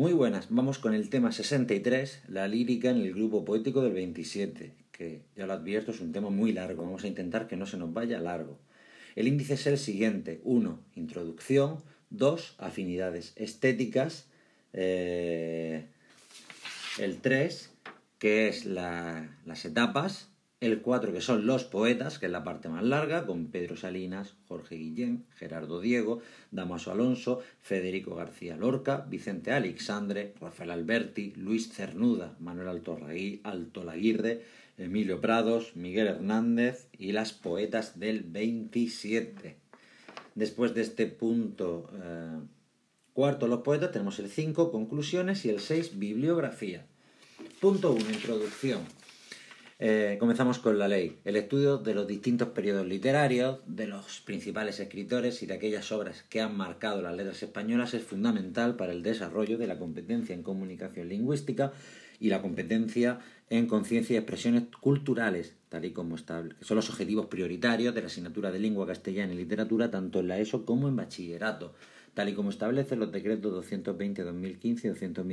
Muy buenas, vamos con el tema 63, la lírica en el grupo poético del 27, que ya lo advierto es un tema muy largo, vamos a intentar que no se nos vaya largo. El índice es el siguiente, 1, introducción, 2, afinidades estéticas, eh, el 3, que es las etapas, el 4 que son los poetas, que es la parte más larga, con Pedro Salinas, Jorge Guillén, Gerardo Diego, Damaso Alonso, Federico García Lorca, Vicente Alexandre, Rafael Alberti, Luis Cernuda, Manuel Alto Laguirre, Emilio Prados, Miguel Hernández y las poetas del 27. Después de este punto eh, cuarto, los poetas, tenemos el 5, conclusiones, y el 6, bibliografía. Punto 1, introducción. Eh, comenzamos con la ley, el estudio de los distintos periodos literarios, de los principales escritores y de aquellas obras que han marcado las letras españolas es fundamental para el desarrollo de la competencia en comunicación lingüística y la competencia en conciencia y expresiones culturales, tal y como estable, que son los objetivos prioritarios de la asignatura de lengua castellana y literatura tanto en la ESO como en bachillerato, tal y como establecen los decretos 220-2015 y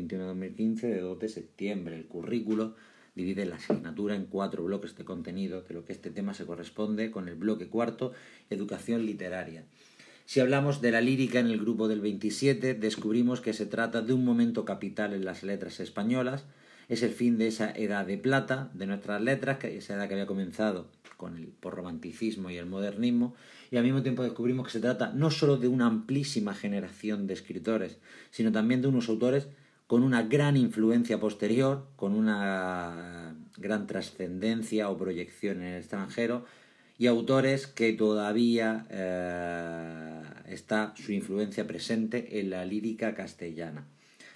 221-2015 de 2 de septiembre. El currículo divide la asignatura en cuatro bloques de contenido, de lo que este tema se corresponde con el bloque cuarto, educación literaria. Si hablamos de la lírica en el grupo del 27, descubrimos que se trata de un momento capital en las letras españolas, es el fin de esa edad de plata de nuestras letras, que esa edad que había comenzado con el romanticismo y el modernismo, y al mismo tiempo descubrimos que se trata no solo de una amplísima generación de escritores, sino también de unos autores con una gran influencia posterior, con una gran trascendencia o proyección en el extranjero, y autores que todavía eh, está su influencia presente en la lírica castellana.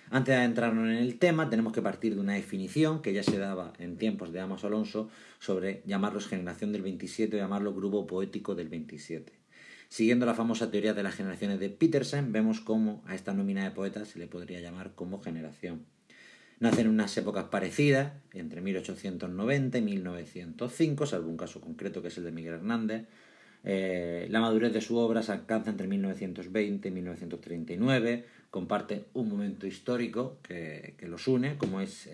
Antes de entrarnos en el tema, tenemos que partir de una definición que ya se daba en tiempos de Amos Alonso sobre llamarlos generación del 27 o llamarlo grupo poético del 27. Siguiendo la famosa teoría de las generaciones de Petersen, vemos cómo a esta nómina de poetas se le podría llamar como generación. Nacen en unas épocas parecidas, entre 1890 y 1905, salvo un caso concreto que es el de Miguel Hernández. Eh, la madurez de su obra se alcanza entre 1920 y 1939, comparte un momento histórico que, los une, como es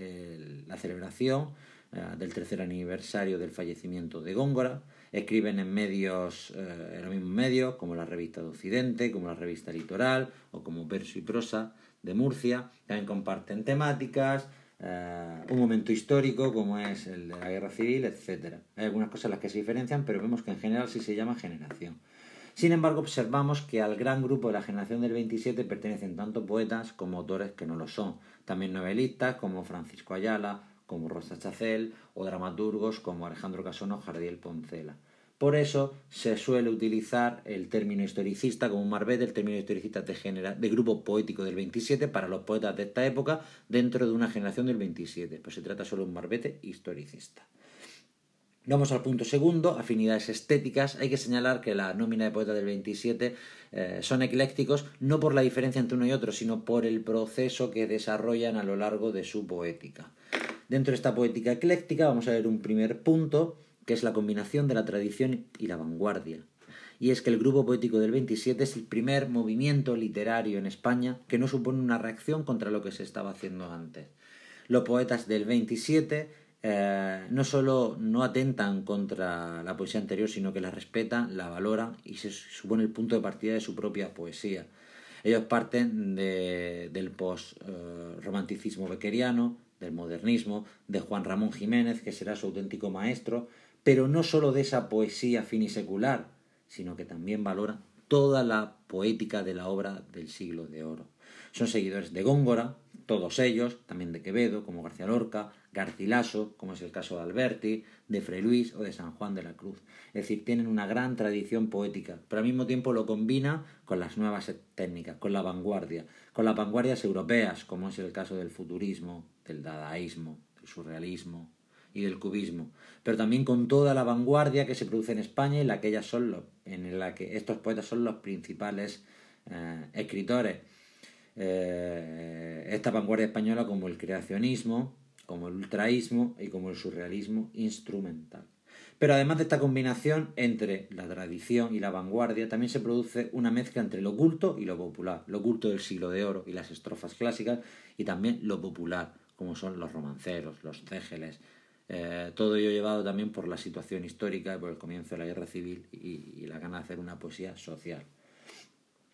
la celebración eh, del tercer aniversario del fallecimiento de Góngora, Escriben en medios, eh, en los mismos medios, como la revista de Occidente, como la revista Litoral o como Verso y Prosa de Murcia. También comparten temáticas, eh, un momento histórico como es el de la guerra civil, etc. Hay algunas cosas en las que se diferencian, pero vemos que en general sí se llama generación. Sin embargo, observamos que al gran grupo de la generación del 27 pertenecen tanto poetas como autores que no lo son. También novelistas como Francisco Ayala, como Rosa Chacel, o dramaturgos como Alejandro Casona o Jardiel Poncela. Por eso se suele utilizar el término historicista como un marbete, el término historicista de, de grupo poético del 27 para los poetas de esta época dentro de una generación del 27. Pues se trata solo de un marbete historicista. Vamos al punto segundo, afinidades estéticas. Hay que señalar que la nómina de poetas del 27 eh, son eclécticos no por la diferencia entre uno y otro, sino por el proceso que desarrollan a lo largo de su poética. Dentro de esta poética ecléctica vamos a ver un primer punto, que es la combinación de la tradición y la vanguardia. Y es que el grupo poético del 27 es el primer movimiento literario en España que no supone una reacción contra lo que se estaba haciendo antes. Los poetas del 27 eh, no solo no atentan contra la poesía anterior, sino que la respetan, la valoran y se supone el punto de partida de su propia poesía. Ellos parten del post-romanticismo bequeriano, del modernismo, de Juan Ramón Jiménez, que será su auténtico maestro, pero no sólo de esa poesía finisecular, sino que también valora toda la poética de la obra del siglo de oro. Son seguidores de Góngora, todos ellos, también de Quevedo, como García Lorca, Garcilaso, como es el caso de Alberti, de Fray Luis o de San Juan de la Cruz. Es decir, tienen una gran tradición poética, pero al mismo tiempo lo combina con las nuevas técnicas, con la vanguardia, con las vanguardias europeas, como es el caso del futurismo, del dadaísmo, del surrealismo y del cubismo, pero también con toda la vanguardia que se produce en España y la que, son en la que estos poetas son los principales eh, escritores eh, esta vanguardia española como el creacionismo, como el ultraísmo y como el surrealismo instrumental. Pero además de esta combinación entre la tradición y la vanguardia, también se produce una mezcla entre lo culto y lo popular, lo culto del siglo de oro y las estrofas clásicas, y también lo popular, como son los romanceros, los cégeles, eh, todo ello llevado también por la situación histórica y por el comienzo de la guerra civil y, la gana de hacer una poesía social.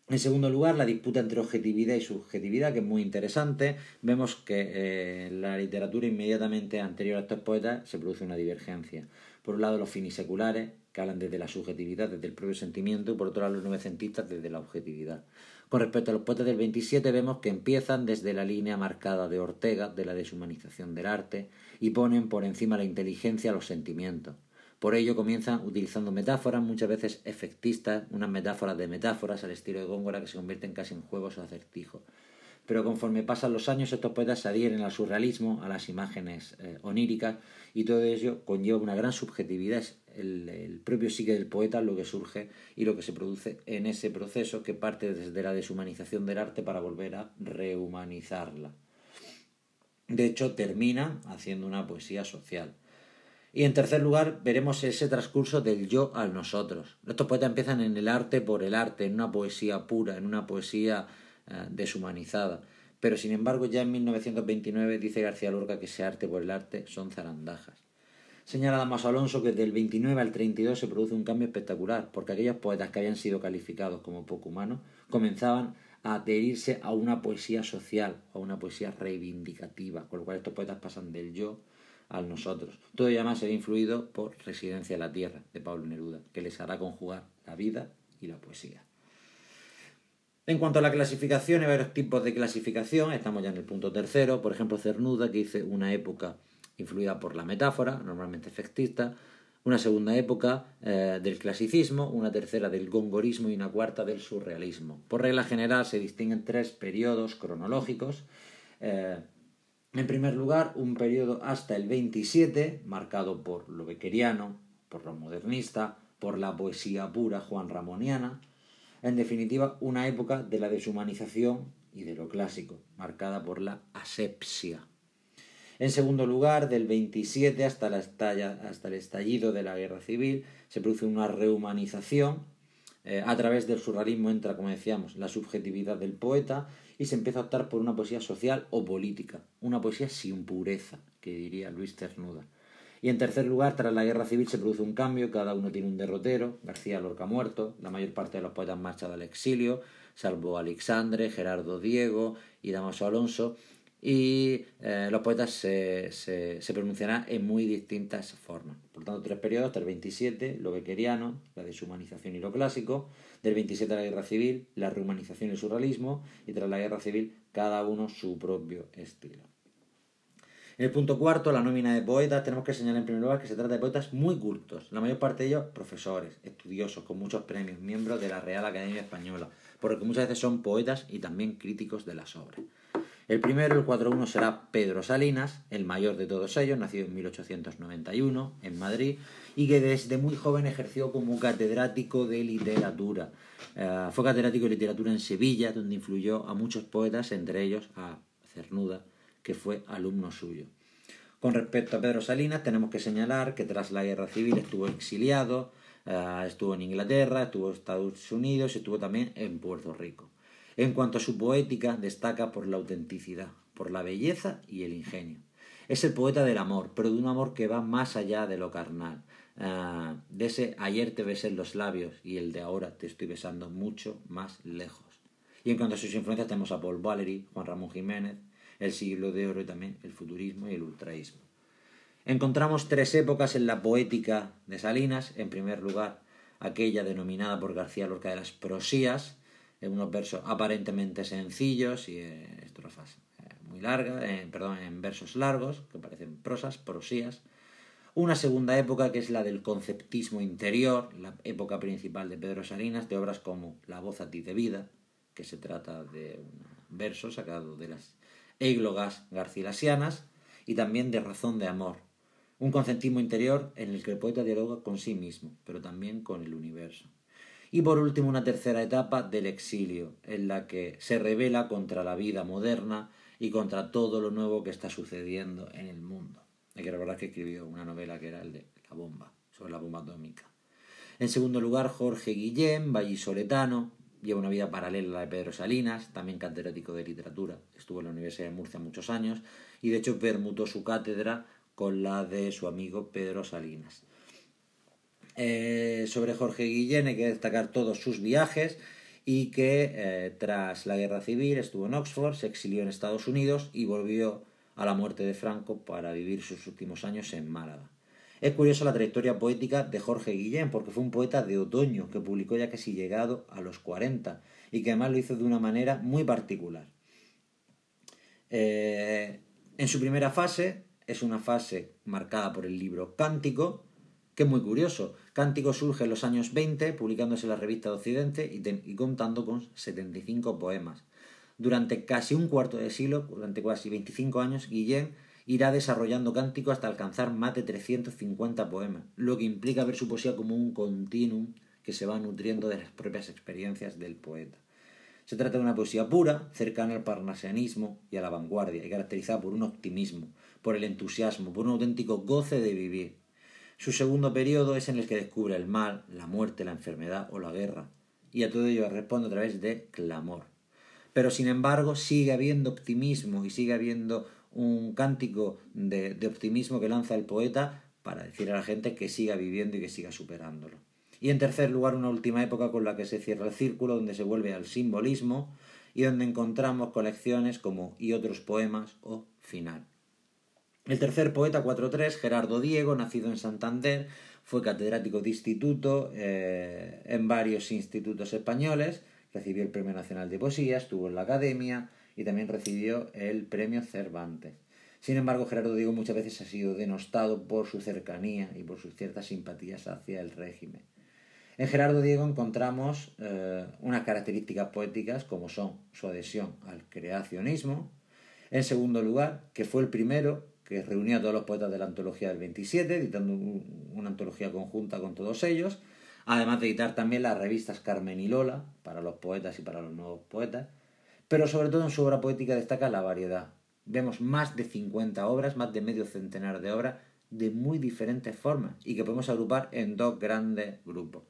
En segundo lugar, la disputa entre objetividad y subjetividad, que es muy interesante. Vemos que eh, en la literatura inmediatamente anterior a estos poetas se produce una divergencia. Por un lado, los finiseculares, que hablan desde la subjetividad, desde el propio sentimiento, y por otro lado, los novecentistas desde la objetividad. Con respecto a los poetas del 27, vemos que empiezan desde la línea marcada de Ortega, de la deshumanización del arte, y ponen por encima la inteligencia los sentimientos. Por ello comienzan utilizando metáforas, muchas veces efectistas, unas metáforas de metáforas al estilo de Góngora que se convierten casi en juegos o acertijos pero conforme pasan los años estos poetas se adhieren al surrealismo, a las imágenes eh, oníricas, y todo ello conlleva una gran subjetividad. Es el, propio psique del poeta lo que surge y lo que se produce en ese proceso que parte desde la deshumanización del arte para volver a rehumanizarla. De hecho, termina haciendo una poesía social. Y en tercer lugar, veremos ese transcurso del yo al nosotros. Estos poetas empiezan en el arte por el arte, en una poesía pura, en una poesía eh, deshumanizada. Pero sin embargo, ya en 1929 dice García Lorca que ese arte por el arte son zarandajas. Señala Damaso Alonso que del 29 al 32 se produce un cambio espectacular, porque aquellos poetas que habían sido calificados como poco humanos comenzaban a adherirse a una poesía social, a una poesía reivindicativa, con lo cual estos poetas pasan del yo al nosotros. Todo ello además se ve influido por Residencia en la Tierra, de Pablo Neruda, que les hará conjugar la vida y la poesía. En cuanto a la clasificación, hay varios tipos de clasificación. Estamos ya en el punto tercero. Por ejemplo, Cernuda, que dice una época influida por la metáfora, normalmente efectista. Una segunda época eh, del clasicismo, una tercera del gongorismo y una cuarta del surrealismo. Por regla general se distinguen tres periodos cronológicos. Eh, en primer lugar, un periodo hasta el 27, marcado por lo bequeriano, por lo modernista, por la poesía pura juan ramoniana en definitiva, una época de la deshumanización y de lo clásico, marcada por la asepsia. En segundo lugar, del 27 hasta, el estallido de la guerra civil, se produce una rehumanización. Eh, a través del surrealismo entra, como decíamos, la subjetividad del poeta y se empieza a optar por una poesía social o política, una poesía sin pureza, que diría Luis Ternuda. Y en tercer lugar, tras la guerra civil se produce un cambio, cada uno tiene un derrotero, García Lorca muerto, la mayor parte de los poetas marchado al exilio, salvo Alexandre, Gerardo Diego y Damaso Alonso, y eh, los poetas se, se, pronunciarán en muy distintas formas. Por tanto, tres periodos, hasta el 27, lo bequeriano, la deshumanización y lo clásico, del 27 a la guerra civil, la rehumanización y el surrealismo, y tras la guerra civil, cada uno su propio estilo. En el punto cuarto, la nómina de poetas, tenemos que señalar en primer lugar que se trata de poetas muy cultos, la mayor parte de ellos profesores, estudiosos, con muchos premios, miembros de la Real Academia Española, porque muchas veces son poetas y también críticos de las obras. El primero, el 4-1, será Pedro Salinas, el mayor de todos ellos, nacido en 1891 en Madrid y que desde muy joven ejerció como catedrático de literatura. Eh, fue catedrático de literatura en Sevilla, donde influyó a muchos poetas, entre ellos a Cernuda, que fue alumno suyo. Con respecto a Pedro Salinas, tenemos que señalar que tras la guerra civil estuvo exiliado, eh, estuvo en Inglaterra, estuvo en Estados Unidos y estuvo también en Puerto Rico. En cuanto a su poética, destaca por la autenticidad, por la belleza y el ingenio. Es el poeta del amor, pero de un amor que va más allá de lo carnal. Eh, de ese ayer te besé en los labios y el de ahora te estoy besando mucho más lejos. Y en cuanto a sus influencias tenemos a Paul Valery, Juan Ramón Jiménez, el siglo de oro y también el futurismo y el ultraísmo. Encontramos tres épocas en la poética de Salinas. En primer lugar, aquella denominada por García Lorca de las prosías, unos versos aparentemente sencillos y eh, estrofas eh, muy largas, eh, perdón, en versos largos, que parecen prosas, prosías. Una segunda época que es la del conceptismo interior, la época principal de Pedro Salinas, de obras como La voz a ti de vida, que se trata de un verso sacado de las églogas garcilasianas y también de razón de amor, un conceptismo interior en el que el poeta dialoga con sí mismo, pero también con el universo. Y por último, una tercera etapa del exilio, en la que se revela contra la vida moderna y contra todo lo nuevo que está sucediendo en el mundo. Hay que recordar que escribió una novela que era el de La bomba. sobre la bomba atómica. En segundo lugar, Jorge Guillén, vallisoletano, lleva una vida paralela a la de Pedro Salinas, también catedrático de literatura, estuvo en la Universidad de Murcia muchos años y de hecho permutó su cátedra con la de su amigo Pedro Salinas. Eh, sobre Jorge Guillén hay que destacar todos sus viajes y que eh, tras la guerra civil estuvo en Oxford, se exilió en Estados Unidos y volvió a la muerte de Franco para vivir sus últimos años en Málaga. Es curiosa la trayectoria poética de Jorge Guillén, porque fue un poeta de otoño que publicó ya casi llegado a los 40 y que además lo hizo de una manera muy particular. Eh, en su primera fase, es una fase marcada por el libro Cántico, que es muy curioso. Cántico surge en los años 20, publicándose en la revista de Occidente y, y contando con 75 poemas. Durante casi un cuarto de siglo, durante casi 25 años, Guillén irá desarrollando cántico hasta alcanzar más de 350 poemas, lo que implica ver su poesía como un continuum que se va nutriendo de las propias experiencias del poeta. Se trata de una poesía pura, cercana al parnasianismo y a la vanguardia, y caracterizada por un optimismo, por el entusiasmo, por un auténtico goce de vivir. Su segundo periodo es en el que descubre el mal, la muerte, la enfermedad o la guerra, y a todo ello responde a través de clamor. Pero sin embargo sigue habiendo optimismo y sigue habiendo un cántico de, optimismo que lanza el poeta para decir a la gente que siga viviendo y que siga superándolo. Y en tercer lugar, una última época con la que se cierra el círculo, donde se vuelve al simbolismo y donde encontramos colecciones como Y otros poemas o Final. El tercer poeta 4.3, Gerardo Diego, nacido en Santander, fue catedrático de instituto eh, en varios institutos españoles, recibió el Premio Nacional de Poesía, estuvo en la Academia, y también recibió el premio Cervantes. Sin embargo, Gerardo Diego muchas veces ha sido denostado por su cercanía y por sus ciertas simpatías hacia el régimen. En Gerardo Diego encontramos eh, unas características poéticas como son su adhesión al creacionismo, en segundo lugar, que fue el primero que reunió a todos los poetas de la antología del 27, editando una antología conjunta con todos ellos, además de editar también las revistas Carmen y Lola para los poetas y para los nuevos poetas, pero sobre todo en su obra poética destaca la variedad. Vemos más de 50 obras, más de medio centenar de obras, de muy diferentes formas y que podemos agrupar en dos grandes grupos.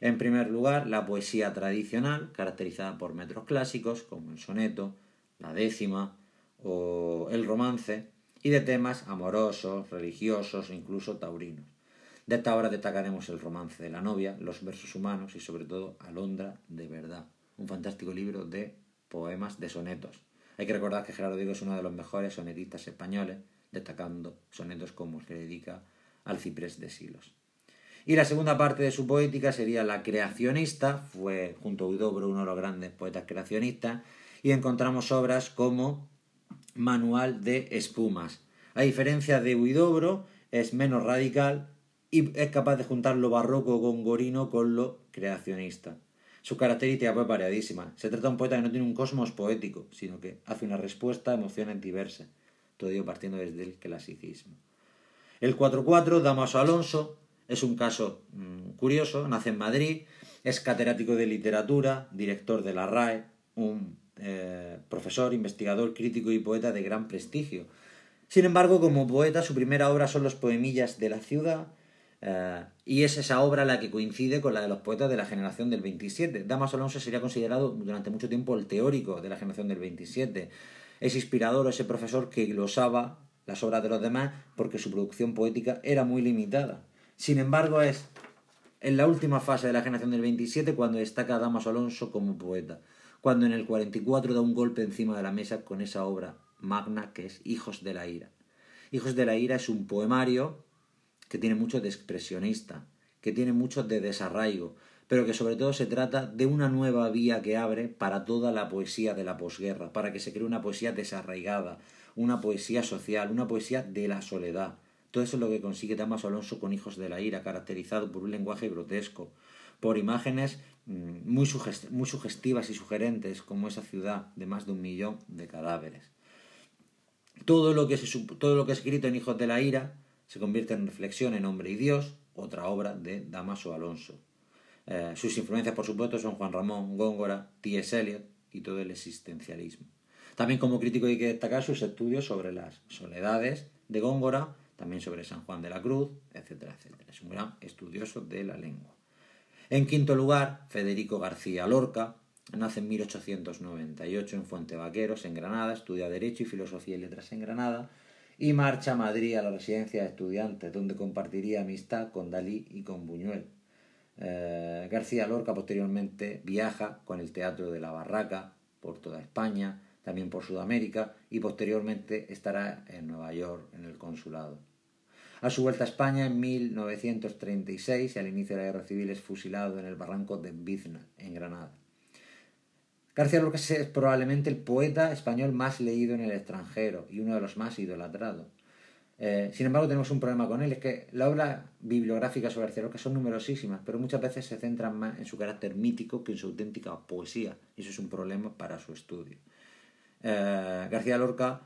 En primer lugar, la poesía tradicional, caracterizada por metros clásicos como el soneto, la décima o el romance, y de temas amorosos, religiosos e incluso taurinos. De esta obra destacaremos el romance de la novia, los versos humanos y sobre todo Alondra de verdad, un fantástico libro de poemas de sonetos. Hay que recordar que Gerardo Diego es uno de los mejores sonetistas españoles, destacando sonetos como el que dedica al ciprés de Silos. Y la segunda parte de su poética sería la creacionista, fue junto a Huidobro uno de los grandes poetas creacionistas, y encontramos obras como Manual de Espumas. A diferencia de Huidobro, es menos radical y es capaz de juntar lo barroco gongorino con lo creacionista. Su característica fue variadísima. Se trata de un poeta que no tiene un cosmos poético, sino que hace una respuesta a emociones diversas, todo ello partiendo desde el clasicismo. El 4-4, Damaso Alonso, es un caso mm, curioso, nace en Madrid, es catedrático de literatura, director de la RAE, un eh, profesor, investigador, crítico y poeta de gran prestigio. Sin embargo, como poeta, su primera obra son los poemillas de la ciudad, eh, y es esa obra la que coincide con la de los poetas de la generación del 27. Damas Alonso sería considerado durante mucho tiempo el teórico de la generación del 27. Es inspirador ese profesor que glosaba las obras de los demás porque su producción poética era muy limitada. Sin embargo, es en la última fase de la generación del 27 cuando destaca Damas Alonso como poeta, cuando en el 44 da un golpe encima de la mesa con esa obra magna que es Hijos de la Ira. Hijos de la Ira es un poemario que tiene mucho de expresionista, que tiene mucho de desarraigo, pero que sobre todo se trata de una nueva vía que abre para toda la poesía de la posguerra, para que se cree una poesía desarraigada, una poesía social, una poesía de la soledad. Todo eso es lo que consigue Damaso Alonso con Hijos de la Ira, caracterizado por un lenguaje grotesco, por imágenes mm, muy, sugestivas y sugerentes, como esa ciudad de más de un millón de cadáveres. Todo lo que, se, todo lo que es escrito en Hijos de la Ira se convierte en reflexión en Hombre y Dios, otra obra de Damaso Alonso. Eh, sus influencias, por supuesto, son Juan Ramón, Góngora, T.S. Eliot y todo el existencialismo. También como crítico hay que destacar sus estudios sobre las soledades de Góngora, también sobre San Juan de la Cruz, etcétera, etcétera. Es un gran estudioso de la lengua. En quinto lugar, Federico García Lorca, nace en 1898 en Fuente Vaqueros, en Granada, estudia Derecho y Filosofía y Letras en Granada y marcha a Madrid a la residencia de estudiantes, donde compartiría amistad con Dalí y con Buñuel. Eh, García Lorca posteriormente viaja con el Teatro de la Barraca por toda España, también por Sudamérica y posteriormente estará en Nueva York en el consulado. A su vuelta a España en 1936 y al inicio de la guerra civil es fusilado en el barranco de Bizna, en Granada. García Lorca es probablemente el poeta español más leído en el extranjero y uno de los más idolatrados. Eh, sin embargo, tenemos un problema con él, es que la obra bibliográfica sobre García Lorca son numerosísimas, pero muchas veces se centran más en su carácter mítico que en su auténtica poesía, y eso es un problema para su estudio. Eh, García Lorca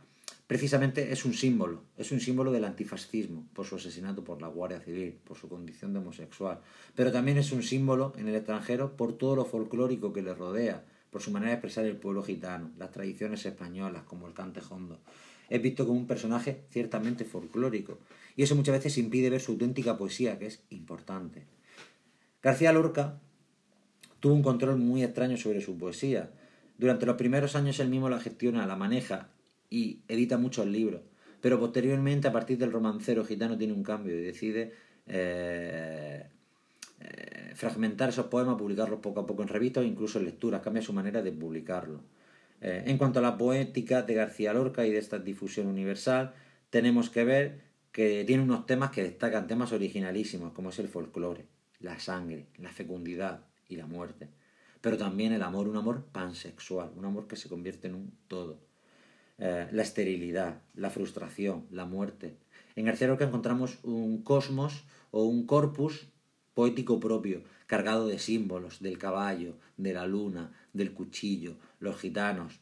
precisamente es un símbolo, es un símbolo del antifascismo, por su asesinato por la Guardia Civil, por su condición de homosexual, pero también es un símbolo en el extranjero por todo lo folclórico que le rodea, por su manera de expresar el pueblo gitano, las tradiciones españolas, como el cante hondo. Es visto como un personaje ciertamente folclórico, y eso muchas veces impide ver su auténtica poesía, que es importante. García Lorca tuvo un control muy extraño sobre su poesía. Durante los primeros años él mismo la gestiona, la maneja y edita muchos libros, pero posteriormente, a partir del romancero gitano, tiene un cambio y decide eh, eh, fragmentar esos poemas, publicarlos poco a poco en revistas o incluso en lecturas, cambia su manera de publicarlos. Eh, en cuanto a la poética de García Lorca y de esta difusión universal, tenemos que ver que tiene unos temas que destacan, temas originalísimos, como es el folclore, la sangre, la fecundidad y la muerte. Pero también el amor, un amor pansexual, un amor que se convierte en un todo. Eh, la esterilidad, la frustración, la muerte. En García Lorca encontramos un cosmos o un corpus poético propio, cargado de símbolos, del caballo, de la luna, del cuchillo, los gitanos.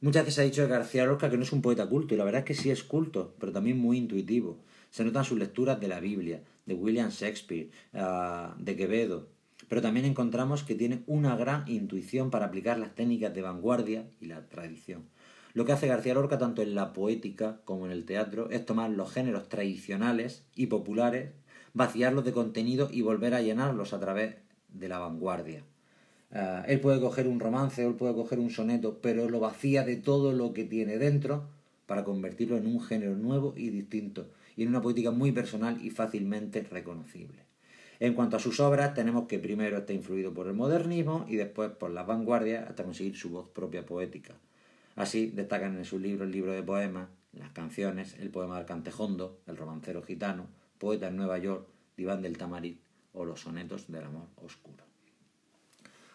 Muchas veces ha dicho de García Lorca que no es un poeta culto, y la verdad es que sí es culto, pero también muy intuitivo. Se notan sus lecturas de la Biblia, de William Shakespeare, ah, de Quevedo, pero también encontramos que tiene una gran intuición para aplicar las técnicas de vanguardia y la tradición. Lo que hace García Lorca tanto en la poética como en el teatro es tomar los géneros tradicionales y populares vaciarlos de contenido y volver a llenarlos a través de la vanguardia. Eh, él puede coger un romance, él puede coger un soneto, pero lo vacía de todo lo que tiene dentro para convertirlo en un género nuevo y distinto, y en una poética muy personal y fácilmente reconocible. En cuanto a sus obras, tenemos que primero está influido por el modernismo y después por la vanguardia hasta conseguir su voz propia poética. Así destacan en sus libros el libro de poemas, las canciones, el poema del cantejondo, el romancero gitano, Poeta en Nueva York, Diván del Tamarit o Los sonetos del amor oscuro.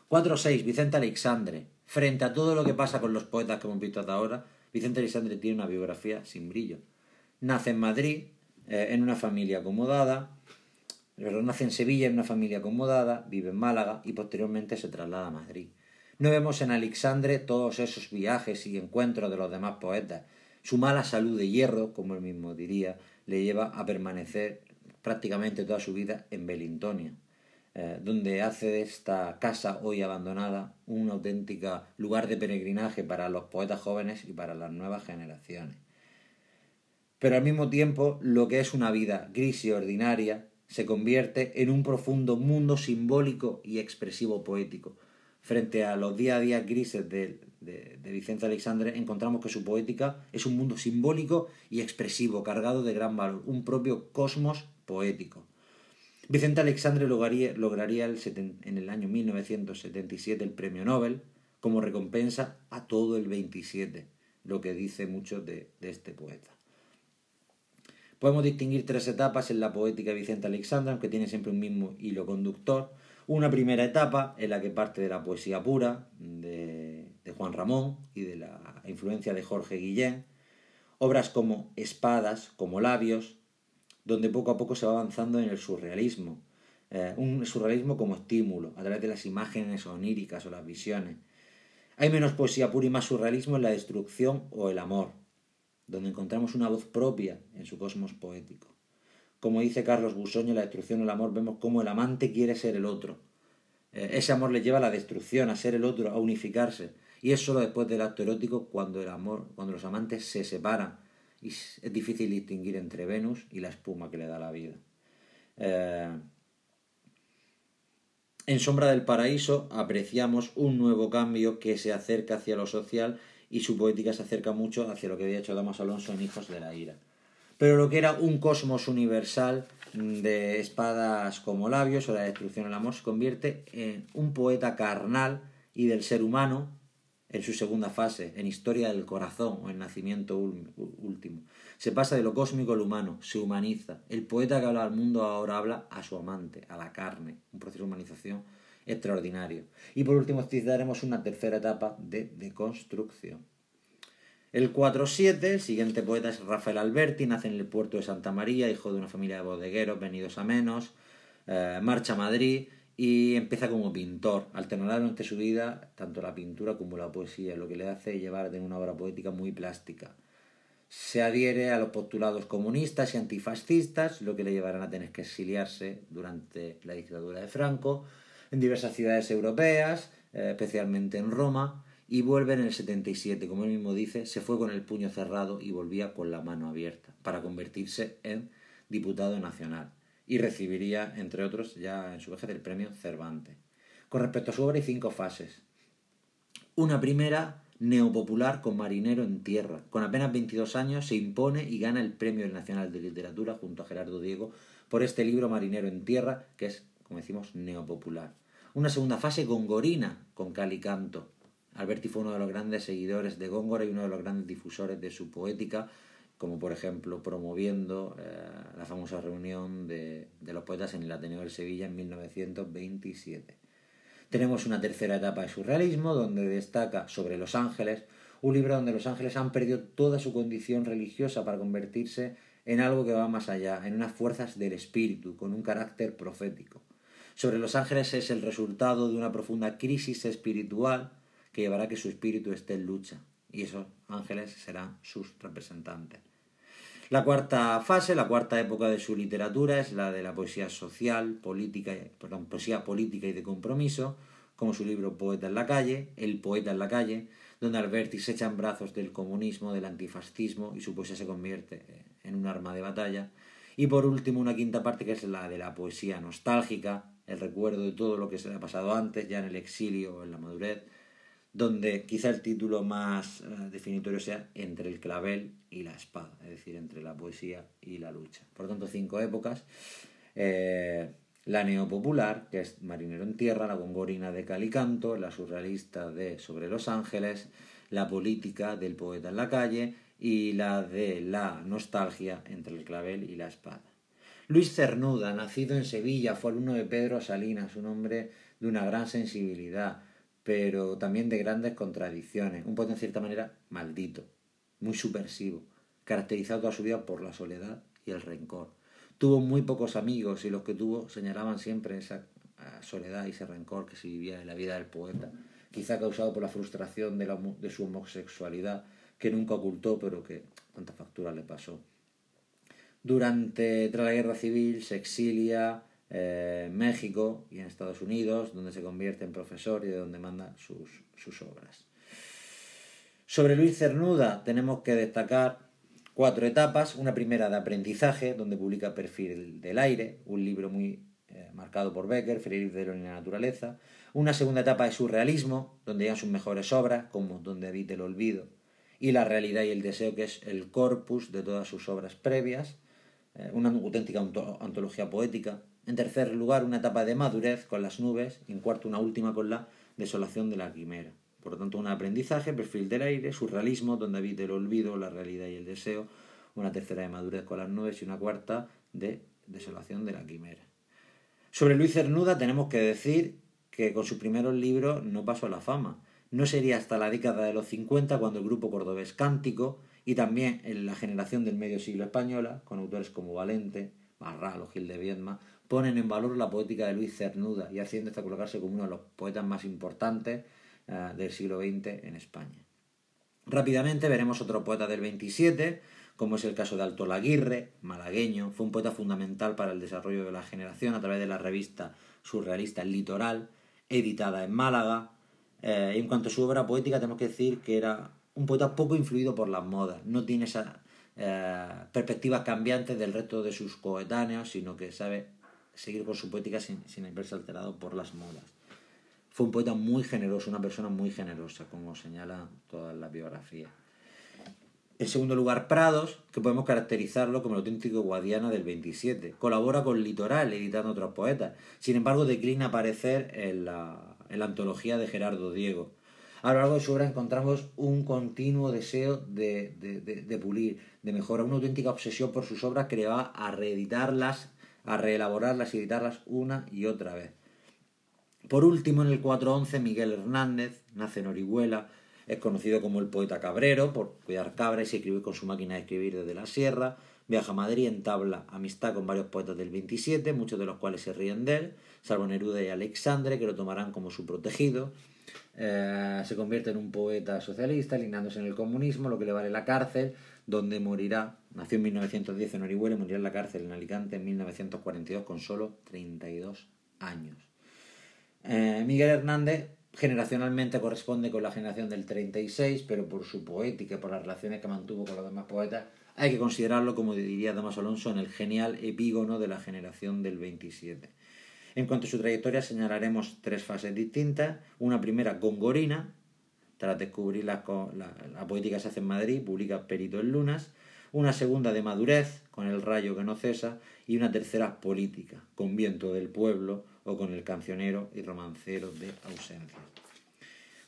4.6. Vicente Alexandre. Frente a todo lo que pasa con los poetas que hemos visto hasta ahora, Vicente Alexandre tiene una biografía sin brillo. Nace en Madrid, eh, en una familia acomodada, nace en Sevilla en una familia acomodada, vive en Málaga y posteriormente se traslada a Madrid. No vemos en Alexandre todos esos viajes y encuentros de los demás poetas. Su mala salud de hierro, como él mismo diría, le lleva a permanecer prácticamente toda su vida en Belintonia, eh, donde hace de esta casa hoy abandonada un auténtico lugar de peregrinaje para los poetas jóvenes y para las nuevas generaciones. Pero al mismo tiempo, lo que es una vida gris y ordinaria se convierte en un profundo mundo simbólico y expresivo poético. Frente a los día a día grises de, de, Vicente Alexandre, encontramos que su poética es un mundo simbólico y expresivo, cargado de gran valor, un propio cosmos poético. Vicente Alexandre lograría, en el año 1977 el premio Nobel como recompensa a todo el 27, lo que dice mucho de, de este poeta. Podemos distinguir tres etapas en la poética de Vicente Alexandre, aunque tiene siempre un mismo hilo conductor. Una primera etapa en la que parte de la poesía pura, de de Juan Ramón y de la influencia de Jorge Guillén, obras como Espadas, como Labios, donde poco a poco se va avanzando en el surrealismo, eh, un surrealismo como estímulo, a través de las imágenes oníricas o las visiones. Hay menos poesía pura y más surrealismo en la destrucción o el amor, donde encontramos una voz propia en su cosmos poético. Como dice Carlos Busoño, la destrucción o el amor, vemos cómo el amante quiere ser el otro. Eh, ese amor le lleva a la destrucción, a ser el otro, a unificarse. Y es solo después del acto erótico cuando el amor, cuando los amantes se separan y es difícil distinguir entre Venus y la espuma que le da la vida. Eh, en Sombra del Paraíso apreciamos un nuevo cambio que se acerca hacia lo social y su poética se acerca mucho hacia lo que había hecho Damas Alonso en Hijos de la Ira. Pero lo que era un cosmos universal de espadas como labios o la destrucción del amor se convierte en un poeta carnal y del ser humano en su segunda fase, en Historia del Corazón o en Nacimiento Último. Se pasa de lo cósmico al humano, se humaniza. El poeta que habla al mundo ahora habla a su amante, a la carne, un proceso de humanización extraordinario. Y por último citaremos una tercera etapa de deconstrucción. El 4-7, el siguiente poeta es Rafael Alberti, nace en el puerto de Santa María, hijo de una familia de bodegueros venidos a menos, eh, marcha a Madrid y empieza como pintor, alternará durante su vida tanto la pintura como la poesía, lo que le hace llevar de una obra poética muy plástica. Se adhiere a los postulados comunistas y antifascistas, lo que le llevarán a tener que exiliarse durante la dictadura de Franco en diversas ciudades europeas, eh, especialmente en Roma, y vuelve en el 77, como él mismo dice, se fue con el puño cerrado y volvía con la mano abierta, para convertirse en diputado nacional y recibiría, entre otros, ya en su vejez el premio Cervantes. Con respecto a su obra hay cinco fases. Una primera, neopopular con Marinero en Tierra. Con apenas 22 años se impone y gana el Premio Nacional de Literatura junto a Gerardo Diego por este libro Marinero en Tierra, que es, como decimos, neopopular. Una segunda fase, Gongorina, con Calicanto. Alberti fue uno de los grandes seguidores de Góngora y uno de los grandes difusores de su poética, como por ejemplo promoviendo eh, la famosa reunión de, los poetas en el Ateneo de Sevilla en 1927. Tenemos una tercera etapa de surrealismo donde destaca sobre los ángeles, un libro donde los ángeles han perdido toda su condición religiosa para convertirse en algo que va más allá, en unas fuerzas del espíritu, con un carácter profético. Sobre los ángeles es el resultado de una profunda crisis espiritual que llevará a que su espíritu esté en lucha, y esos ángeles serán sus representantes. La cuarta fase, la cuarta época de su literatura es la de la poesía social, política, perdón, poesía política y de compromiso, como su libro Poeta en la calle, El poeta en la calle, donde Alberti se echa en brazos del comunismo, del antifascismo y su poesía se convierte en un arma de batalla. Y por último, una quinta parte que es la de la poesía nostálgica, el recuerdo de todo lo que se le ha pasado antes, ya en el exilio o en la madurez, donde quizá el título más eh, definitorio sea Entre el clavel y la espada, es decir, entre la poesía y la lucha. Por tanto, cinco épocas. Eh, la neopopular, que es Marinero en Tierra, la gongorina de Calicanto, la surrealista de Sobre los Ángeles, la política del poeta en la calle y la de la nostalgia entre el clavel y la espada. Luis Cernuda, nacido en Sevilla, fue alumno de Pedro Salinas, un hombre de una gran sensibilidad, pero también de grandes contradicciones, un poeta en cierta manera maldito, muy subversivo, caracterizado toda su vida por la soledad y el rencor. Tuvo muy pocos amigos y los que tuvo señalaban siempre esa ah, soledad y ese rencor que se vivía en la vida del poeta, quizá causado por la frustración de, de su homosexualidad, que nunca ocultó, pero que tanta factura le pasó. Durante tras la guerra civil se exilia, eh, México y en Estados Unidos, donde se convierte en profesor y de donde manda sus, sus obras. Sobre Luis Cernuda tenemos que destacar cuatro etapas. Una primera de aprendizaje, donde publica Perfil del Aire, un libro muy eh, marcado por Becker, Freire de la Naturaleza. Una segunda etapa de surrealismo, donde llegan sus mejores obras, como Donde habita el olvido, y La realidad y el deseo, que es el corpus de todas sus obras previas. Eh, una auténtica antología poética, en tercer lugar, una etapa de madurez con las nubes. Y en cuarto, una última con la desolación de la quimera. Por lo tanto, un aprendizaje, perfil del aire, surrealismo, donde habita el olvido, la realidad y el deseo. Una tercera de madurez con las nubes y una cuarta de desolación de la quimera. Sobre Luis Cernuda tenemos que decir que con sus primeros libros no pasó a la fama. No sería hasta la década de los 50 cuando el grupo cordobés Cántico y también en la generación del medio siglo española, con autores como Valente, Barral o Gil de Viedma, ponen en valor la poética de Luis Cernuda y haciendo esta colocarse como uno de los poetas más importantes eh, del siglo XX en España. Rápidamente veremos otro poeta del 27, como es el caso de Alto Laguirre, malagueño, fue un poeta fundamental para el desarrollo de la generación a través de la revista surrealista El Litoral, editada en Málaga. Eh, en cuanto a su obra poética, tenemos que decir que era un poeta poco influido por las modas, no tiene esa eh, perspectivas cambiantes del resto de sus coetáneos, sino que sabe seguir con su poética sin, sin alterado por las modas. Fue un poeta muy generoso, una persona muy generosa, como señala toda la biografía. En segundo lugar, Prados, que podemos caracterizarlo como el auténtico guadiana del 27. Colabora con Litoral, editando otros poetas. Sin embargo, declina aparecer en la, en la antología de Gerardo Diego. A lo largo de su obra encontramos un continuo deseo de, de, de, pulir, de mejorar, una auténtica obsesión por sus obras que le va a reeditarlas, a reelaborarlas y editarlas una y otra vez. Por último, en el 411, Miguel Hernández nace en Orihuela, es conocido como el poeta cabrero por cuidar cabras y escribir con su máquina de escribir desde la sierra. Viaja a Madrid, entabla amistad con varios poetas del 27, muchos de los cuales se ríen de él, salvo Neruda y Alexandre, que lo tomarán como su protegido. Eh, se convierte en un poeta socialista, alineándose en el comunismo, lo que le vale la cárcel, donde morirá. Nació en 1910 en Orihuela morirá en la cárcel en Alicante en 1942 con solo 32 años. Eh, Miguel Hernández generacionalmente corresponde con la generación del 36, pero por su poética por las relaciones que mantuvo con los demás poetas, hay que considerarlo, como diría Damas Alonso, en el genial epígono de la generación del 27. En cuanto a su trayectoria, señalaremos tres fases distintas. Una primera, gongorina, tras descubrir la, la, poética se hace en Madrid, publica Perito en Lunas. Una segunda de madurez, con el rayo que no cesa. Y una tercera, política, con viento del pueblo, o con el cancionero y romancero de ausencia.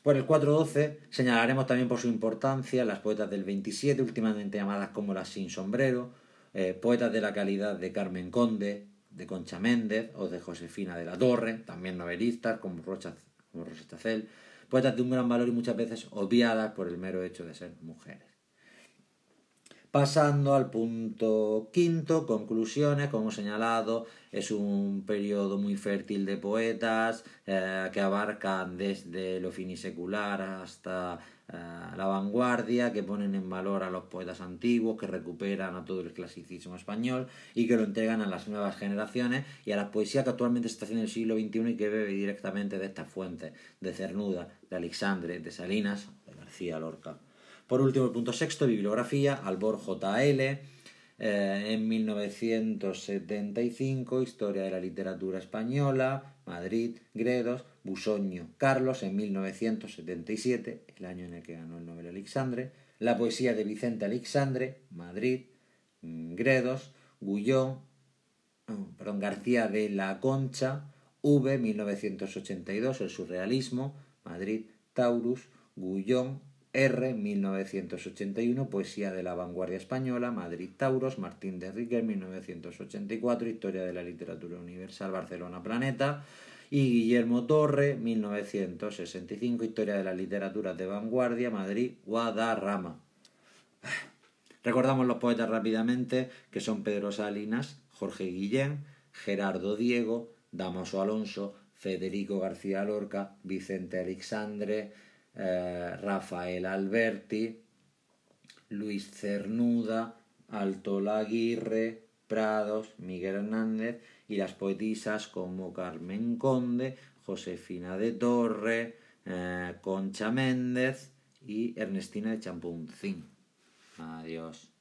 Por el 412 señalaremos también por su importancia las poetas del 27, últimamente llamadas como las sin sombrero, eh, poetas de la calidad de Carmen Conde, de Concha Méndez o de Josefina de la Torre, también novelistas como Rocha, como Chacel, poetas de un gran valor y muchas veces obviadas por el mero hecho de ser mujeres. Pasando al punto quinto, conclusiones, como señalado, es un periodo muy fértil de poetas eh, que abarcan desde lo finisecular hasta la vanguardia, que ponen en valor a los poetas antiguos, que recuperan a todo el clasicismo español y que lo entregan a las nuevas generaciones y a la poesía que actualmente se está haciendo en el siglo XXI y que bebe directamente de estas fuentes, de Cernuda, de Alexandre, de Salinas, de García Lorca. Por último, el punto sexto, bibliografía, Albor J.L., eh, en 1975, Historia de la Literatura Española, Madrid, Gredos, Busoño, Carlos, en 1977, el año en el que ganó el Nobel Alexandre, La poesía de Vicente Alexandre, Madrid, Gredos, Gullón, perdón, García de la Concha, V, 1982, El Surrealismo, Madrid, Taurus, Gullón, R, 1981, Poesía de la Vanguardia Española, Madrid Tauros, Martín de Riquer, 1984, Historia de la Literatura Universal, Barcelona Planeta, y Guillermo Torre, 1965, Historia de la Literatura de Vanguardia, Madrid, Guadarrama. Recordamos los poetas rápidamente, que son Pedro Salinas, Jorge Guillén, Gerardo Diego, Damaso Alonso, Federico García Lorca, Vicente Alexandre, eh, Rafael Alberti, Luis Cernuda, Alto Laguirre, Prados, Miguel Hernández y las poetisas como Carmen Conde, Josefina de Torre, eh, Concha Méndez y Ernestina de Champuncín. Adiós.